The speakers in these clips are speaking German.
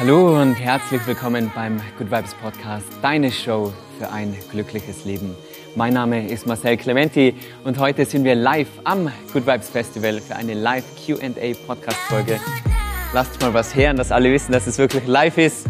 Hallo und herzlich willkommen beim Good Vibes Podcast, deine Show für ein glückliches Leben. Mein Name ist Marcel Clementi und heute sind wir live am Good Vibes Festival für eine Live QA Podcast Folge. Lasst mal was hören, dass alle wissen, dass es wirklich live ist.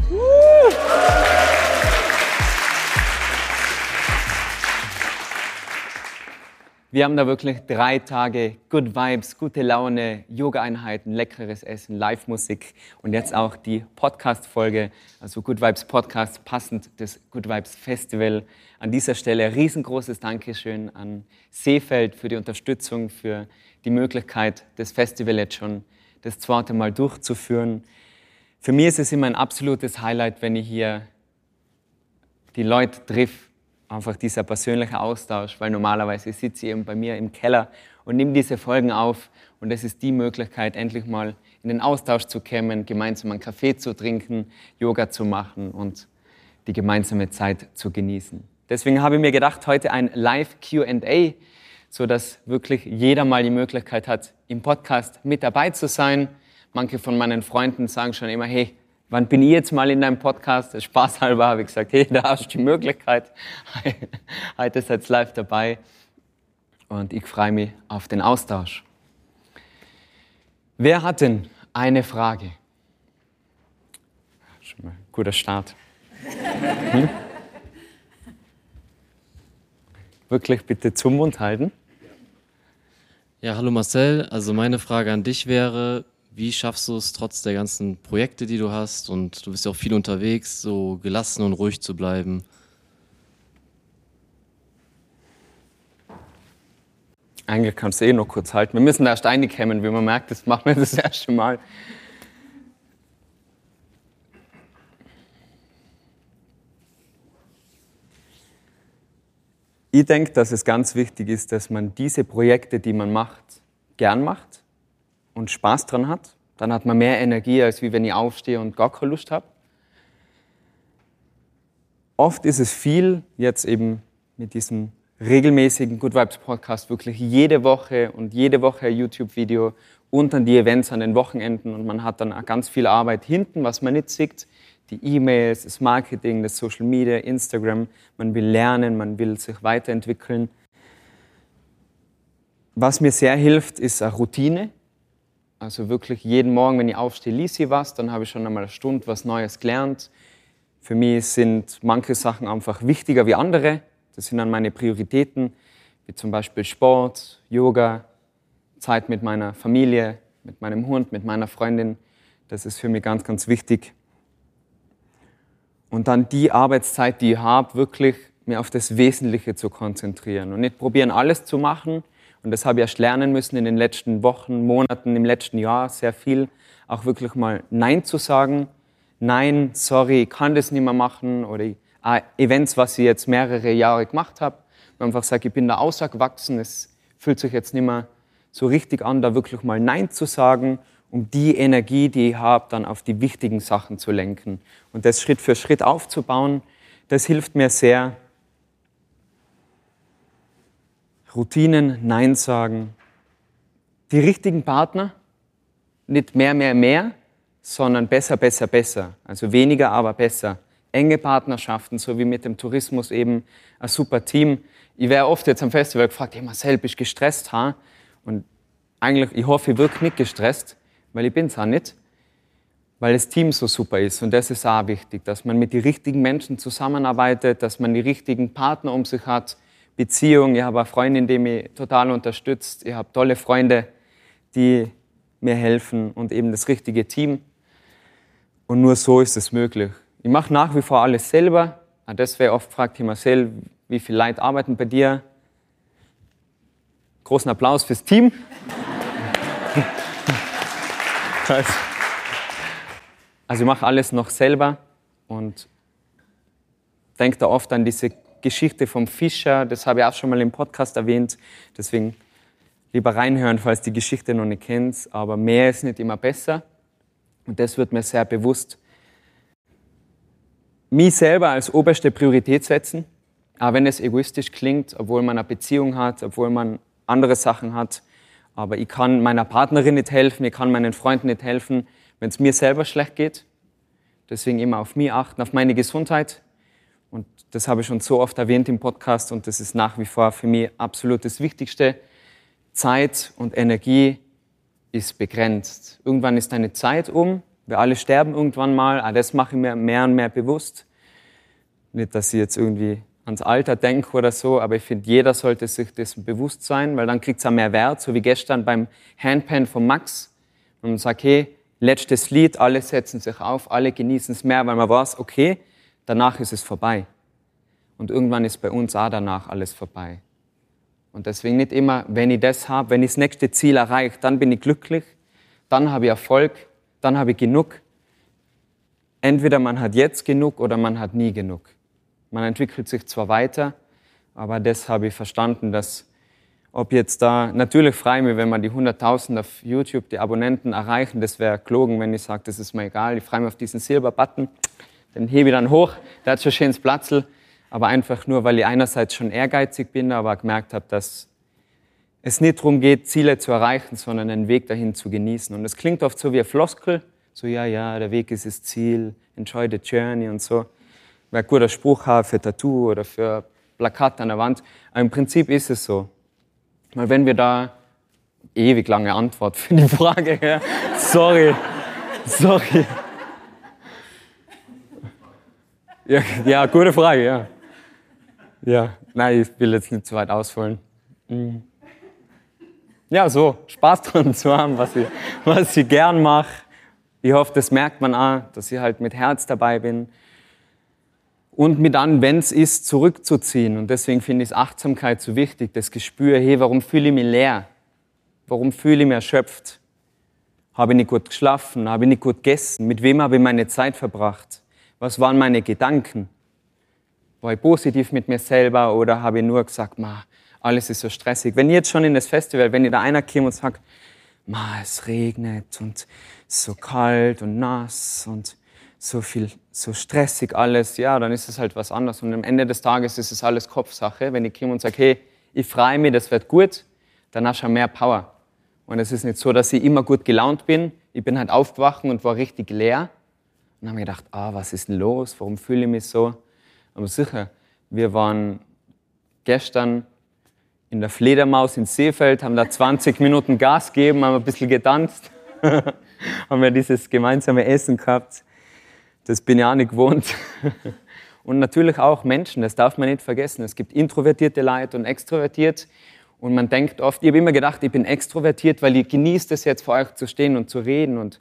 Wir haben da wirklich drei Tage Good Vibes, gute Laune, Yoga-Einheiten, leckeres Essen, Live-Musik und jetzt auch die Podcast-Folge, also Good Vibes Podcast, passend des Good Vibes Festival. An dieser Stelle riesengroßes Dankeschön an Seefeld für die Unterstützung, für die Möglichkeit, das Festival jetzt schon das zweite Mal durchzuführen. Für mich ist es immer ein absolutes Highlight, wenn ich hier die Leute trifft, einfach dieser persönliche Austausch, weil normalerweise sitze ich eben bei mir im Keller und nehme diese Folgen auf und es ist die Möglichkeit, endlich mal in den Austausch zu kommen, gemeinsam einen Kaffee zu trinken, Yoga zu machen und die gemeinsame Zeit zu genießen. Deswegen habe ich mir gedacht, heute ein Live Q&A, so dass wirklich jeder mal die Möglichkeit hat, im Podcast mit dabei zu sein. Manche von meinen Freunden sagen schon immer, hey, wann bin ich jetzt mal in deinem Podcast? Das Spaßhalber habe ich gesagt, hey, da hast du die Möglichkeit. Heute seid ihr live dabei und ich freue mich auf den Austausch. Wer hat denn eine Frage? Schon mal ein guter Start. Hm? Wirklich bitte zum Mund halten. Ja, hallo Marcel. Also meine Frage an dich wäre, wie schaffst du es trotz der ganzen Projekte, die du hast und du bist ja auch viel unterwegs, so gelassen und ruhig zu bleiben? Eigentlich kannst du eh noch kurz halten. Wir müssen erst einkommen, wie man merkt, das machen wir das erste Mal. Ich denke, dass es ganz wichtig ist, dass man diese Projekte, die man macht, gern macht und Spaß dran hat, dann hat man mehr Energie, als wie wenn ich aufstehe und gar keine Lust habe. Oft ist es viel, jetzt eben mit diesem regelmäßigen Good Vibes Podcast, wirklich jede Woche und jede Woche ein YouTube-Video und dann die Events an den Wochenenden und man hat dann auch ganz viel Arbeit hinten, was man nicht sieht. Die E-Mails, das Marketing, das Social Media, Instagram. Man will lernen, man will sich weiterentwickeln. Was mir sehr hilft, ist eine Routine. Also wirklich jeden Morgen, wenn ich aufstehe, lese ich was, dann habe ich schon einmal eine Stunde was Neues gelernt. Für mich sind manche Sachen einfach wichtiger wie andere. Das sind dann meine Prioritäten, wie zum Beispiel Sport, Yoga, Zeit mit meiner Familie, mit meinem Hund, mit meiner Freundin. Das ist für mich ganz, ganz wichtig. Und dann die Arbeitszeit, die ich habe, wirklich mir auf das Wesentliche zu konzentrieren und nicht probieren, alles zu machen, und das habe ich erst lernen müssen in den letzten Wochen, Monaten, im letzten Jahr sehr viel, auch wirklich mal Nein zu sagen. Nein, sorry, ich kann das nicht mehr machen. Oder ah, Events, was ich jetzt mehrere Jahre gemacht habe, ich einfach sage, ich bin da ausgewachsen, es fühlt sich jetzt nicht mehr so richtig an, da wirklich mal Nein zu sagen, um die Energie, die ich habe, dann auf die wichtigen Sachen zu lenken. Und das Schritt für Schritt aufzubauen, das hilft mir sehr, Routinen, Nein sagen. Die richtigen Partner, nicht mehr, mehr, mehr, sondern besser, besser, besser. Also weniger, aber besser. Enge Partnerschaften, so wie mit dem Tourismus eben ein super Team. Ich wäre oft jetzt am Festival gefragt, hey Marcel, bist du gestresst? Ha? Und eigentlich, ich hoffe, ich wirke nicht gestresst, weil ich bin es auch nicht, weil das Team so super ist. Und das ist auch wichtig, dass man mit den richtigen Menschen zusammenarbeitet, dass man die richtigen Partner um sich hat, Beziehung, ich habe eine Freundin, die mich total unterstützt, ich habe tolle Freunde, die mir helfen und eben das richtige Team. Und nur so ist es möglich. Ich mache nach wie vor alles selber. Das wäre oft fragt ich Marcel, wie viele Leute arbeiten bei dir? Großen Applaus fürs Team. also ich mache alles noch selber und denke da oft an diese Geschichte vom Fischer, das habe ich auch schon mal im Podcast erwähnt. Deswegen lieber reinhören, falls die Geschichte noch nicht kennt. Aber mehr ist nicht immer besser. Und das wird mir sehr bewusst. Mich selber als oberste Priorität setzen, auch wenn es egoistisch klingt, obwohl man eine Beziehung hat, obwohl man andere Sachen hat. Aber ich kann meiner Partnerin nicht helfen, ich kann meinen Freunden nicht helfen, wenn es mir selber schlecht geht. Deswegen immer auf mich achten, auf meine Gesundheit. Das habe ich schon so oft erwähnt im Podcast und das ist nach wie vor für mich absolut das Wichtigste. Zeit und Energie ist begrenzt. Irgendwann ist deine Zeit um. Wir alle sterben irgendwann mal. Ah, das mache ich mir mehr und mehr bewusst. Nicht, dass ich jetzt irgendwie ans Alter denke oder so, aber ich finde, jeder sollte sich dessen bewusst sein, weil dann kriegt es auch mehr Wert, so wie gestern beim Handpan von Max. Und man sagt, hey, letztes Lied, alle setzen sich auf, alle genießen es mehr, weil man weiß, okay, danach ist es vorbei. Und irgendwann ist bei uns auch danach alles vorbei. Und deswegen nicht immer, wenn ich das habe, wenn ich das nächste Ziel erreiche, dann bin ich glücklich, dann habe ich Erfolg, dann habe ich genug. Entweder man hat jetzt genug oder man hat nie genug. Man entwickelt sich zwar weiter, aber das habe ich verstanden, dass ob jetzt da, natürlich freue ich mich, wenn man die 100.000 auf YouTube, die Abonnenten erreichen, das wäre gelogen, wenn ich sage, das ist mir egal. Ich freue mich auf diesen Silber-Button, den hebe ich dann hoch, der hat schon schönes Platzl, aber einfach nur, weil ich einerseits schon ehrgeizig bin, aber gemerkt habe, dass es nicht darum geht, Ziele zu erreichen, sondern den Weg dahin zu genießen. Und es klingt oft so wie ein Floskel, so ja, ja, der Weg ist das Ziel, enjoy the journey und so. Wäre ein guter Spruch für Tattoo oder für Plakat an der Wand. Aber im Prinzip ist es so. Weil wenn wir da ewig lange Antwort für die Frage, ja. sorry, sorry. Ja, ja, gute Frage, ja. Ja, nein, ich will jetzt nicht zu weit ausholen. Mhm. Ja, so, Spaß dran zu haben, was ich, was ich gern mache. Ich hoffe, das merkt man auch, dass ich halt mit Herz dabei bin. Und mir dann, wenn es ist, zurückzuziehen. Und deswegen finde ich Achtsamkeit so wichtig, das Gespür, hey, warum fühle ich mich leer? Warum fühle ich mich erschöpft? Habe ich nicht gut geschlafen? Habe ich nicht gut gegessen? Mit wem habe ich meine Zeit verbracht? Was waren meine Gedanken? War ich positiv mit mir selber oder habe ich nur gesagt, ma, alles ist so stressig? Wenn ihr jetzt schon in das Festival, wenn ihr da einer kommt und sagt, ma, es regnet und so kalt und nass und so viel, so stressig alles, ja, dann ist es halt was anderes. Und am Ende des Tages ist es alles Kopfsache. Wenn ich komme und sage, hey, ich freue mich, das wird gut, dann hast du mehr Power. Und es ist nicht so, dass ich immer gut gelaunt bin. Ich bin halt aufgewacht und war richtig leer. Und habe mir gedacht, ah, was ist denn los? Warum fühle ich mich so? Aber sicher, wir waren gestern in der Fledermaus in Seefeld, haben da 20 Minuten Gas gegeben, haben ein bisschen getanzt, haben wir dieses gemeinsame Essen gehabt. Das bin ich auch nicht gewohnt. Und natürlich auch Menschen, das darf man nicht vergessen. Es gibt introvertierte Leute und extrovertiert. Und man denkt oft, ich habe immer gedacht, ich bin extrovertiert, weil ich genieße es jetzt vor euch zu stehen und zu reden. Und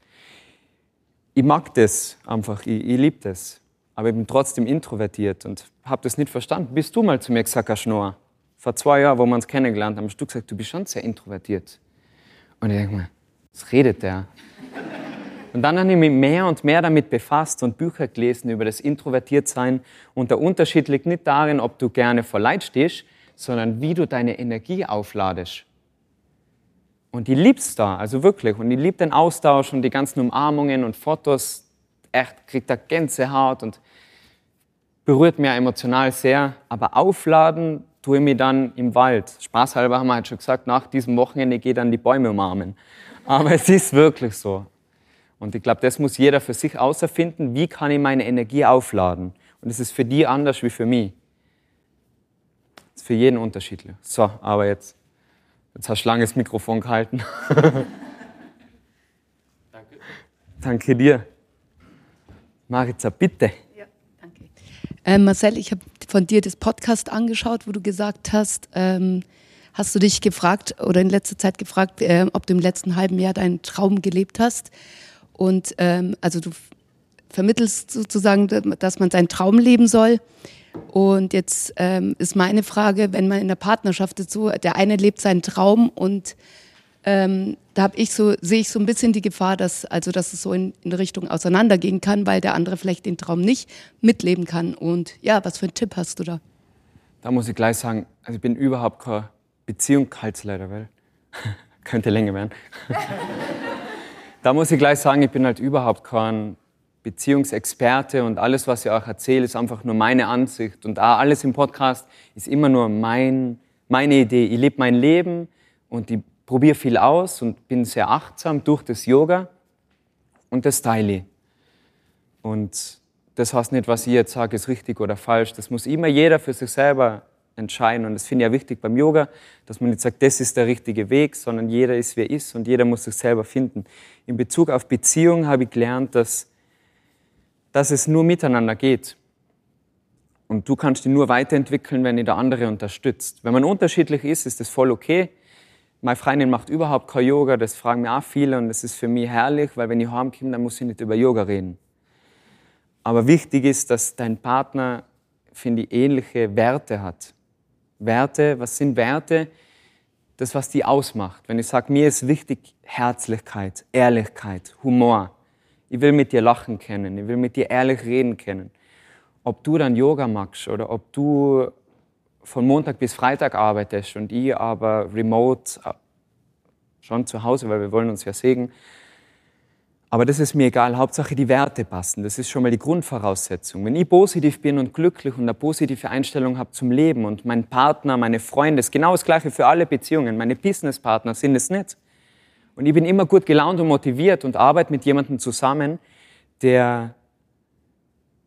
ich mag das einfach, ich, ich liebe das. Aber ich bin trotzdem introvertiert und habe das nicht verstanden. Bist du mal zu mir gesagt, Schnorr? Vor zwei Jahren, wo wir uns kennengelernt haben, hast du gesagt, du bist schon sehr introvertiert. Und ich denke mir, was redet der? Und dann habe ich mich mehr und mehr damit befasst und Bücher gelesen über das Introvertiertsein. Und der Unterschied liegt nicht darin, ob du gerne vor Leid stehst, sondern wie du deine Energie aufladest. Und ich lieb's da, also wirklich. Und ich liebe den Austausch und die ganzen Umarmungen und Fotos. Echt, kriegt da Gänsehaut und berührt mich emotional sehr. Aber aufladen tue ich mich dann im Wald. Spaßhalber haben wir halt schon gesagt, nach diesem Wochenende gehe ich dann die Bäume umarmen. Aber es ist wirklich so. Und ich glaube, das muss jeder für sich außerfinden. Wie kann ich meine Energie aufladen? Und es ist für die anders wie für mich. Das ist für jeden unterschiedlich. So, aber jetzt, jetzt hast du lange das Mikrofon gehalten. Danke. Danke dir. Maritza, bitte. Ja, danke. Äh, Marcel, ich habe von dir das Podcast angeschaut, wo du gesagt hast, ähm, hast du dich gefragt oder in letzter Zeit gefragt, äh, ob du im letzten halben Jahr deinen Traum gelebt hast. Und ähm, also du vermittelst sozusagen, dass man seinen Traum leben soll. Und jetzt ähm, ist meine Frage, wenn man in der Partnerschaft so, der eine lebt seinen Traum und ähm, da habe ich so, sehe ich so ein bisschen die Gefahr, dass, also dass es so in, in Richtung auseinandergehen kann, weil der andere vielleicht den Traum nicht mitleben kann. Und ja, was für einen Tipp hast du da? Da muss ich gleich sagen, also ich bin überhaupt kein Beziehungshaltsleiter, weil könnte länger werden. da muss ich gleich sagen, ich bin halt überhaupt kein Beziehungsexperte und alles, was ich auch erzähle, ist einfach nur meine Ansicht. Und auch alles im Podcast ist immer nur mein, meine Idee. Ich lebe mein Leben und ich probiere viel aus und bin sehr achtsam durch das Yoga und das teile ich. Und das heißt nicht, was ich jetzt sage, ist richtig oder falsch. Das muss immer jeder für sich selber entscheiden. Und das finde ich ja wichtig beim Yoga, dass man nicht sagt, das ist der richtige Weg, sondern jeder ist, wer ist und jeder muss sich selber finden. In Bezug auf Beziehung habe ich gelernt, dass, dass es nur miteinander geht. Und du kannst dich nur weiterentwickeln, wenn dich der andere unterstützt. Wenn man unterschiedlich ist, ist das voll okay. Meine Freundin macht überhaupt kein Yoga, das fragen mir auch viele und das ist für mich herrlich, weil wenn ich heimkomme, dann muss ich nicht über Yoga reden. Aber wichtig ist, dass dein Partner, finde ich, ähnliche Werte hat. Werte, was sind Werte? Das, was die ausmacht. Wenn ich sage, mir ist wichtig Herzlichkeit, Ehrlichkeit, Humor. Ich will mit dir lachen können, ich will mit dir ehrlich reden können. Ob du dann Yoga magst oder ob du von Montag bis Freitag arbeitest und ich aber remote äh, schon zu Hause, weil wir wollen uns ja sehen, aber das ist mir egal, Hauptsache die Werte passen. Das ist schon mal die Grundvoraussetzung. Wenn ich positiv bin und glücklich und eine positive Einstellung habe zum Leben und mein Partner, meine Freunde, ist genau das Gleiche für alle Beziehungen. Meine Businesspartner sind es nicht. Und ich bin immer gut gelaunt und motiviert und arbeite mit jemandem zusammen, der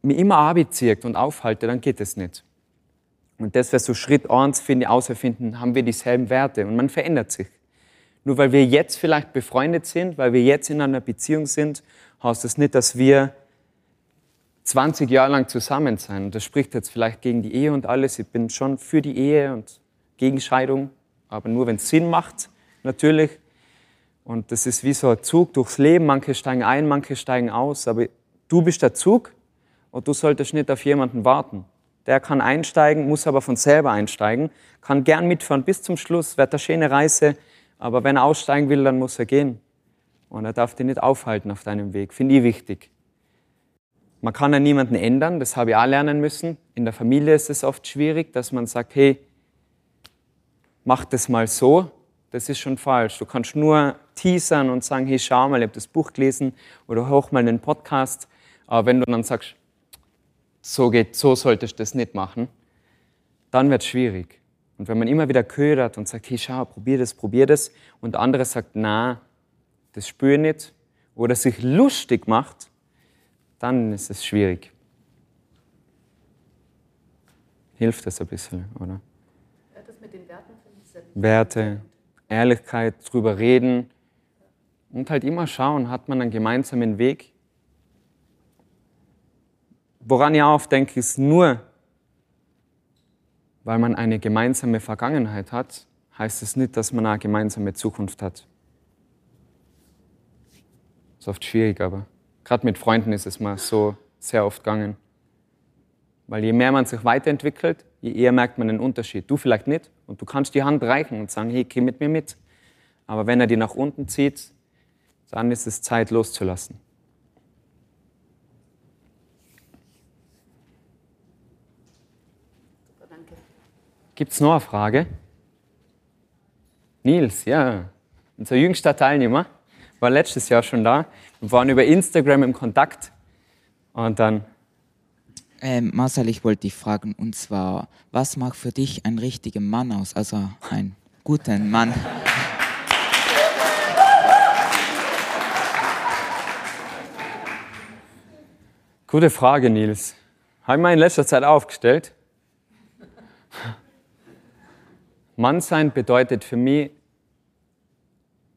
mir immer Arbeit zieht und aufhalte, dann geht es nicht. Und das wäre so Schritt eins, finde ich, außerfinden, haben wir dieselben Werte und man verändert sich. Nur weil wir jetzt vielleicht befreundet sind, weil wir jetzt in einer Beziehung sind, heißt das nicht, dass wir 20 Jahre lang zusammen sein. Und das spricht jetzt vielleicht gegen die Ehe und alles. Ich bin schon für die Ehe und gegen Scheidung, aber nur wenn es Sinn macht, natürlich. Und das ist wie so ein Zug durchs Leben. Manche steigen ein, manche steigen aus. Aber du bist der Zug und du solltest nicht auf jemanden warten. Der kann einsteigen, muss aber von selber einsteigen, kann gern mitfahren bis zum Schluss, wird eine schöne Reise. Aber wenn er aussteigen will, dann muss er gehen. Und er darf dich nicht aufhalten auf deinem Weg. Finde ich wichtig. Man kann ja niemanden ändern, das habe ich auch lernen müssen. In der Familie ist es oft schwierig, dass man sagt, hey, mach das mal so. Das ist schon falsch. Du kannst nur teasern und sagen, hey, schau mal, ich habe das Buch gelesen oder hoch mal einen Podcast. Aber wenn du dann sagst, so geht, so solltest du das nicht machen, dann wird es schwierig. Und wenn man immer wieder ködert und sagt, hey, schau, probier das, probier das, und der andere sagt, na, das spüre ich nicht, oder sich lustig macht, dann ist es schwierig. Hilft das ein bisschen, oder? Das mit den Werten finde ich sehr wichtig. Werte, Ehrlichkeit, drüber reden und halt immer schauen, hat man einen gemeinsamen Weg. Woran ich auch denke, ist nur weil man eine gemeinsame Vergangenheit hat, heißt es nicht, dass man eine gemeinsame Zukunft hat. Ist oft schwierig, aber gerade mit Freunden ist es mal so sehr oft gegangen. Weil je mehr man sich weiterentwickelt, je eher merkt man den Unterschied. Du vielleicht nicht und du kannst die Hand reichen und sagen, hey, geh mit mir mit. Aber wenn er die nach unten zieht, dann ist es Zeit loszulassen. Gibt es noch eine Frage? Nils, ja, unser jüngster Teilnehmer, war letztes Jahr schon da. Wir waren über Instagram im Kontakt und dann. Ähm, Marcel, ich wollte dich fragen, und zwar, was macht für dich einen richtigen Mann aus, also einen guten Mann? Gute Frage, Nils. Habe ich mir in letzter Zeit aufgestellt. Mannsein bedeutet für mich,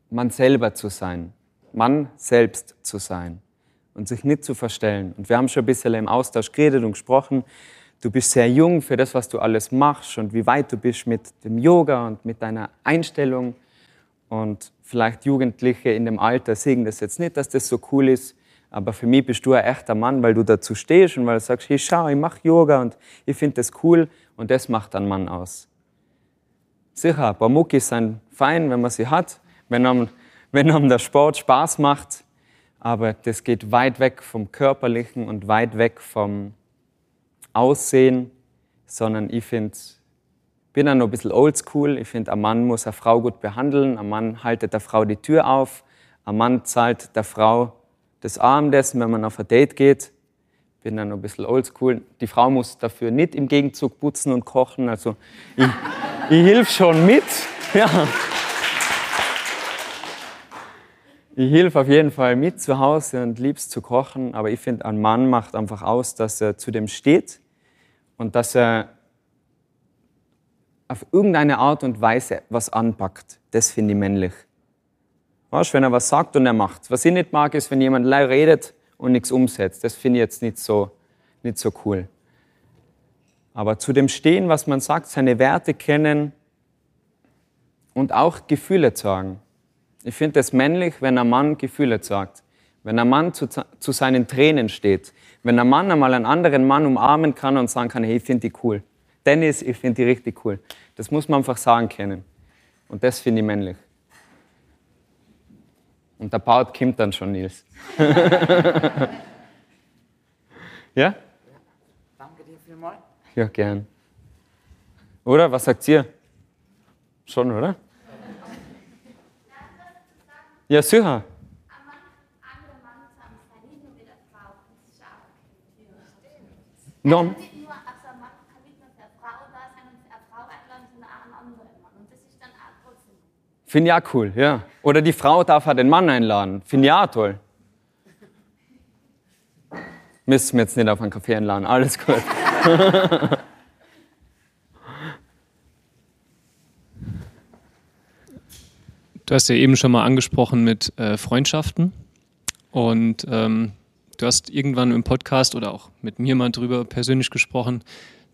man selber zu sein, Mann selbst zu sein und sich nicht zu verstellen. Und wir haben schon ein bisschen im Austausch geredet und gesprochen. Du bist sehr jung für das, was du alles machst und wie weit du bist mit dem Yoga und mit deiner Einstellung. Und vielleicht Jugendliche in dem Alter sehen das jetzt nicht, dass das so cool ist. Aber für mich bist du ein echter Mann, weil du dazu stehst und weil du sagst, hey, schau, ich mache Yoga und ich finde das cool und das macht einen Mann aus. Sicher, ein paar Muckis sind fein, wenn man sie hat, wenn einem, wenn einem der Sport Spaß macht, aber das geht weit weg vom Körperlichen und weit weg vom Aussehen, sondern ich finde, bin dann noch ein bisschen oldschool. Ich finde, ein Mann muss eine Frau gut behandeln, ein Mann haltet der Frau die Tür auf, ein Mann zahlt der Frau das Abendessen, wenn man auf ein Date geht. Bin dann noch ein bisschen oldschool. Die Frau muss dafür nicht im Gegenzug putzen und kochen. Also ich, ich hilf schon mit. Ja. Ich helfe auf jeden Fall mit zu Hause und lieb's zu kochen, aber ich finde, ein Mann macht einfach aus, dass er zu dem steht und dass er auf irgendeine Art und Weise was anpackt. Das finde ich männlich. Weißt, wenn er was sagt und er macht. Was ich nicht mag, ist, wenn jemand redet und nichts umsetzt. Das finde ich jetzt nicht so, nicht so cool. Aber zu dem Stehen, was man sagt, seine Werte kennen und auch Gefühle sagen. Ich finde es männlich, wenn ein Mann Gefühle sagt. Wenn ein Mann zu, zu seinen Tränen steht. Wenn ein Mann einmal einen anderen Mann umarmen kann und sagen kann, hey, ich finde die cool. Dennis, ich finde die richtig cool. Das muss man einfach sagen können. Und das finde ich männlich. Und der Part kommt dann schon, Nils. ja? Danke dir vielmals. Ja, gern. Oder? Was sagt ihr? Schon, oder? Ja, sicher. Non. Finde ich auch cool, ja. Oder die Frau darf auch den Mann einladen. Finde auch toll. Müssen wir jetzt nicht auf einen Kaffee einladen. Alles gut. Du hast ja eben schon mal angesprochen mit äh, Freundschaften und ähm, du hast irgendwann im Podcast oder auch mit mir mal drüber persönlich gesprochen,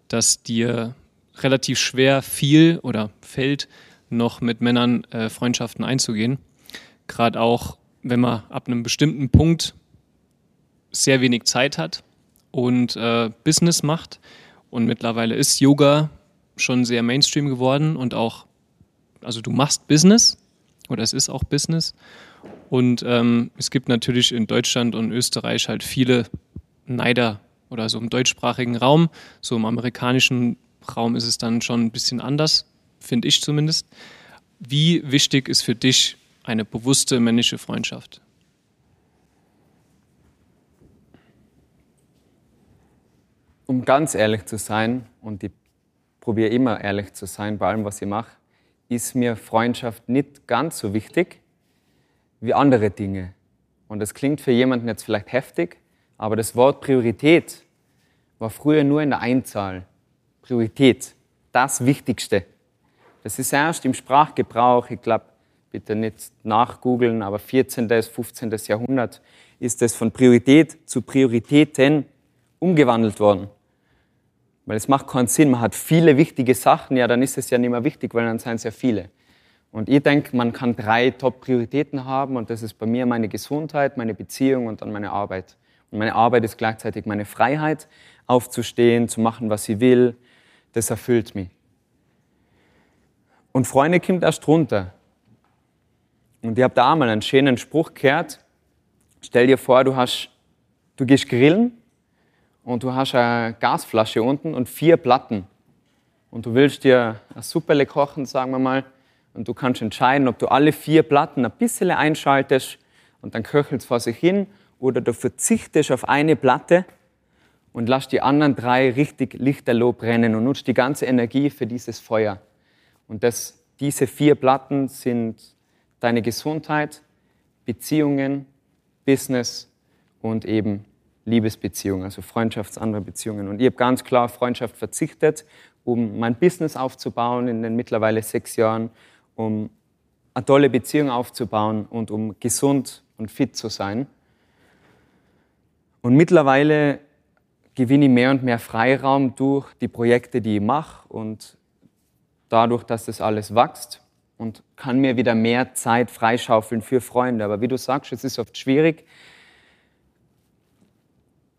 dass dir relativ schwer fiel oder fällt, noch mit Männern äh, Freundschaften einzugehen. Gerade auch, wenn man ab einem bestimmten Punkt sehr wenig Zeit hat und äh, Business macht. Und mittlerweile ist Yoga schon sehr Mainstream geworden und auch, also du machst Business oder es ist auch Business. Und ähm, es gibt natürlich in Deutschland und Österreich halt viele Neider oder so im deutschsprachigen Raum. So im amerikanischen Raum ist es dann schon ein bisschen anders, finde ich zumindest. Wie wichtig ist für dich eine bewusste männliche Freundschaft? Um ganz ehrlich zu sein, und ich probiere immer ehrlich zu sein bei allem, was ich mache, ist mir Freundschaft nicht ganz so wichtig wie andere Dinge. Und das klingt für jemanden jetzt vielleicht heftig, aber das Wort Priorität war früher nur in der Einzahl. Priorität, das Wichtigste. Das ist erst im Sprachgebrauch, ich glaube, bitte nicht nachgoogeln, aber 14. bis 15. Jahrhundert ist es von Priorität zu Prioritäten umgewandelt worden. Weil es macht keinen Sinn, man hat viele wichtige Sachen, ja, dann ist es ja nicht mehr wichtig, weil dann sind es ja viele. Und ich denke, man kann drei Top-Prioritäten haben und das ist bei mir meine Gesundheit, meine Beziehung und dann meine Arbeit. Und meine Arbeit ist gleichzeitig meine Freiheit, aufzustehen, zu machen, was ich will. Das erfüllt mich. Und Freunde kommt erst runter. Und ich habe da einmal einen schönen Spruch gehört. Stell dir vor, du, hast, du gehst grillen und du hast eine Gasflasche unten und vier Platten. Und du willst dir eine Suppe kochen, sagen wir mal, und du kannst entscheiden, ob du alle vier Platten ein bisschen einschaltest und dann köchelt es vor sich hin oder du verzichtest auf eine Platte und lass die anderen drei richtig lichterloh brennen und nutzt die ganze Energie für dieses Feuer. Und das, diese vier Platten sind deine Gesundheit, Beziehungen, Business und eben Liebesbeziehungen, also freundschaftsandere Beziehungen. Und ich habe ganz klar auf Freundschaft verzichtet, um mein Business aufzubauen in den mittlerweile sechs Jahren, um eine tolle Beziehung aufzubauen und um gesund und fit zu sein. Und mittlerweile gewinne ich mehr und mehr Freiraum durch die Projekte, die ich mache und dadurch, dass das alles wächst und kann mir wieder mehr Zeit freischaufeln für Freunde. Aber wie du sagst, es ist oft schwierig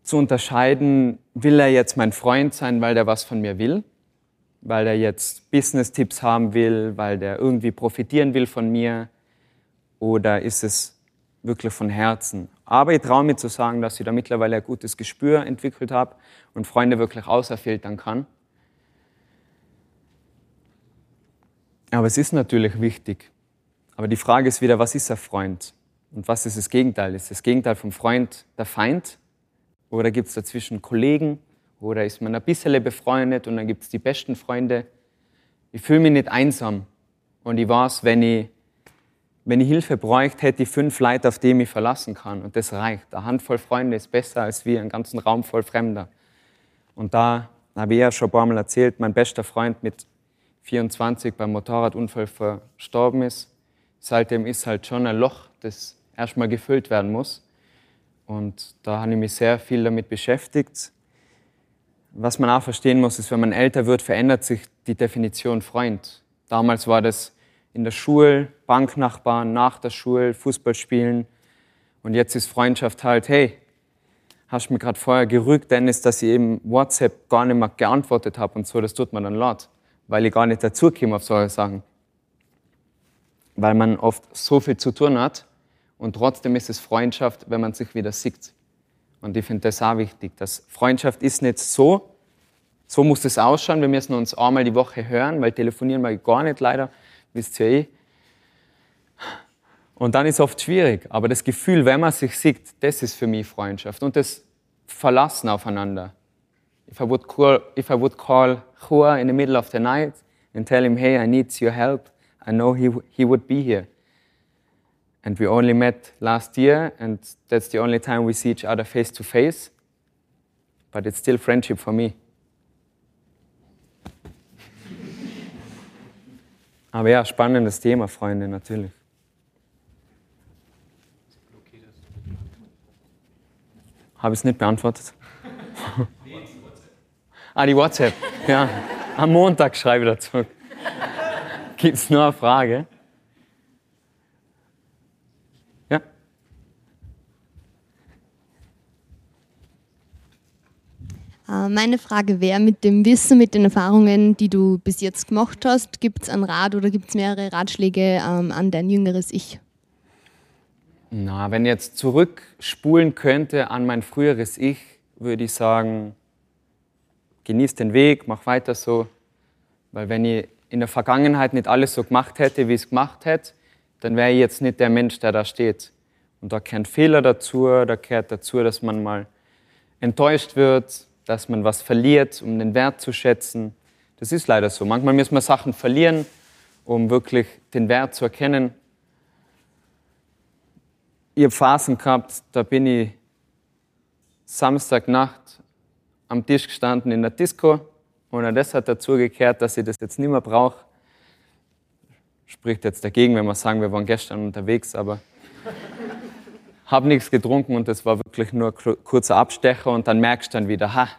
zu unterscheiden, will er jetzt mein Freund sein, weil der was von mir will, weil er jetzt Business-Tipps haben will, weil der irgendwie profitieren will von mir oder ist es wirklich von Herzen. Aber ich traue mir zu sagen, dass ich da mittlerweile ein gutes Gespür entwickelt habe und Freunde wirklich auserfiltern kann. Aber es ist natürlich wichtig. Aber die Frage ist wieder, was ist ein Freund? Und was ist das Gegenteil? Ist das Gegenteil vom Freund der Feind? Oder gibt es dazwischen Kollegen? Oder ist man ein bisschen befreundet und dann gibt es die besten Freunde? Ich fühle mich nicht einsam. Und ich weiß, wenn ich wenn ich Hilfe bräuchte, hätte ich fünf Leute, auf die ich mich verlassen kann. Und das reicht. Eine Handvoll Freunde ist besser als wie einen ganzen Raum voll Fremder. Und da habe ich ja schon ein paar Mal erzählt, mein bester Freund mit 24 beim Motorradunfall verstorben ist. Seitdem ist halt schon ein Loch, das erstmal gefüllt werden muss. Und da habe ich mich sehr viel damit beschäftigt. Was man auch verstehen muss, ist, wenn man älter wird, verändert sich die Definition Freund. Damals war das in der Schule, Banknachbarn, nach der Schule, Fußball spielen. Und jetzt ist Freundschaft halt, hey, hast du mir gerade vorher gerügt, Dennis, dass ich eben WhatsApp gar nicht mehr geantwortet habe und so, das tut man dann laut, weil ich gar nicht dazu komme auf solche Sachen. Weil man oft so viel zu tun hat und trotzdem ist es Freundschaft, wenn man sich wieder sieht. Und ich finde das auch wichtig, dass Freundschaft ist nicht so, so muss es ausschauen, wir müssen uns einmal die Woche hören, weil telefonieren wir gar nicht leider, wisst ihr eh. Und dann ist es oft schwierig, aber das Gefühl, wenn man sich sieht, das ist für mich Freundschaft und das Verlassen aufeinander. If I would call, if I would call Hua in the middle of the night and tell him, hey, I need your help, I know he, he would be here. And we only met last year, and that's the only time we see each other face to face. But it's still friendship for me. Aber ja, spannendes Thema, Freunde, natürlich. Habe ich es nicht beantwortet? ah, die WhatsApp. Ja, am Montag schreibe ich dazu. Gibt es nur eine Frage? Meine Frage wäre, mit dem Wissen, mit den Erfahrungen, die du bis jetzt gemacht hast, gibt es einen Rat oder gibt es mehrere Ratschläge ähm, an dein jüngeres Ich? Na, wenn ich jetzt zurückspulen könnte an mein früheres Ich, würde ich sagen, genieß den Weg, mach weiter so. Weil wenn ich in der Vergangenheit nicht alles so gemacht hätte, wie ich es gemacht hätte, dann wäre ich jetzt nicht der Mensch, der da steht. Und da gehören Fehler dazu, da gehört dazu, dass man mal enttäuscht wird, dass man was verliert, um den Wert zu schätzen. Das ist leider so. Manchmal müssen wir Sachen verlieren, um wirklich den Wert zu erkennen. Ich habe Phasen gehabt, da bin ich Samstagnacht am Tisch gestanden in der Disco und das hat dazu gekehrt, dass ich das jetzt nicht mehr brauche. Spricht jetzt dagegen, wenn wir sagen, wir waren gestern unterwegs, aber habe nichts getrunken und das war wirklich nur ein kurzer Abstecher und dann merkst du dann wieder, ha,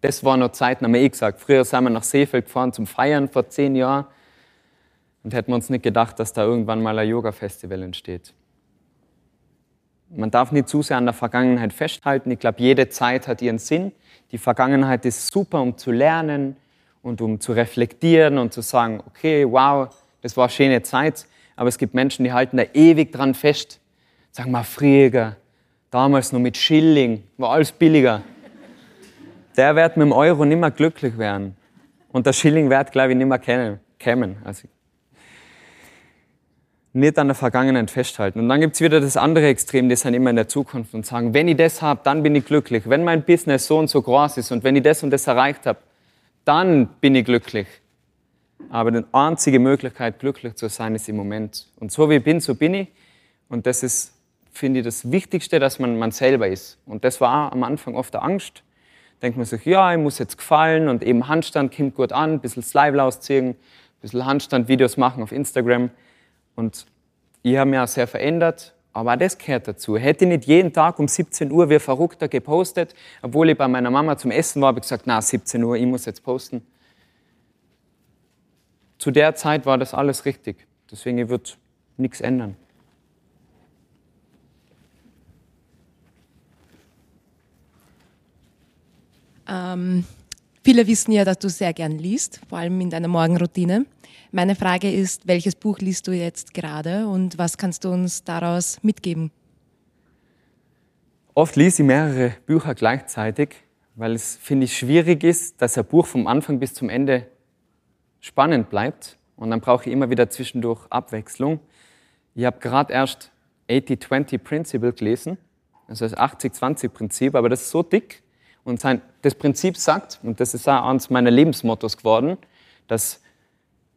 das war noch Zeiten, haben wir eh gesagt. Früher sind wir nach Seefeld gefahren zum Feiern vor zehn Jahren und hätten wir uns nicht gedacht, dass da irgendwann mal ein Yoga-Festival entsteht. Man darf nicht zu sehr an der Vergangenheit festhalten. Ich glaube, jede Zeit hat ihren Sinn. Die Vergangenheit ist super, um zu lernen und um zu reflektieren und zu sagen, okay, wow, das war eine schöne Zeit. Aber es gibt Menschen, die halten da ewig dran fest. Sagen mal, früher, damals nur mit Schilling, war alles billiger. Der wird mit dem Euro nicht mehr glücklich werden. Und der Schilling wird, glaube ich, nicht mehr kennen, kämen. Also nicht an der Vergangenheit festhalten. Und dann gibt es wieder das andere Extrem, die sind immer in der Zukunft und sagen, wenn ich das habe, dann bin ich glücklich. Wenn mein Business so und so groß ist und wenn ich das und das erreicht habe, dann bin ich glücklich. Aber die einzige Möglichkeit, glücklich zu sein, ist im Moment. Und so wie ich bin, so bin ich. Und das ist, finde ich, das Wichtigste, dass man man selber ist. Und das war am Anfang oft der Angst. Denkt man sich, ja, ich muss jetzt gefallen und eben Handstand kommt gut an, ein bisschen Slime ausziehen, ein bisschen Handstand-Videos machen auf Instagram. Und ich habe mich auch sehr verändert, aber auch das gehört dazu. Hätte ich nicht jeden Tag um 17 Uhr wie Verrückter gepostet, obwohl ich bei meiner Mama zum Essen war, habe ich gesagt, na, 17 Uhr, ich muss jetzt posten. Zu der Zeit war das alles richtig. Deswegen wird nichts ändern. Ähm, viele wissen ja, dass du sehr gern liest, vor allem in deiner Morgenroutine. Meine Frage ist, welches Buch liest du jetzt gerade und was kannst du uns daraus mitgeben? Oft lese ich mehrere Bücher gleichzeitig, weil es, finde ich, schwierig ist, dass ein Buch vom Anfang bis zum Ende spannend bleibt. Und dann brauche ich immer wieder zwischendurch Abwechslung. Ich habe gerade erst 80-20 Principle gelesen, also das 80-20-Prinzip, aber das ist so dick. Und sein, das Prinzip sagt, und das ist auch eines meiner Lebensmottos geworden, dass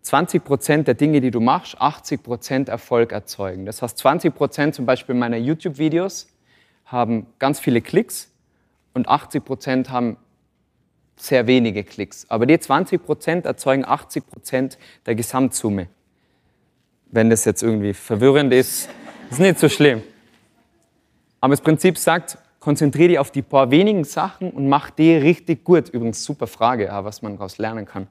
20 Prozent der Dinge, die du machst, 80 Prozent Erfolg erzeugen. Das heißt, 20 Prozent zum Beispiel meiner YouTube-Videos haben ganz viele Klicks und 80 Prozent haben sehr wenige Klicks. Aber die 20 Prozent erzeugen 80 Prozent der Gesamtsumme. Wenn das jetzt irgendwie verwirrend ist, ist nicht so schlimm. Aber das Prinzip sagt, konzentriere dich auf die paar wenigen Sachen und mach die richtig gut. Übrigens super Frage, was man daraus lernen kann.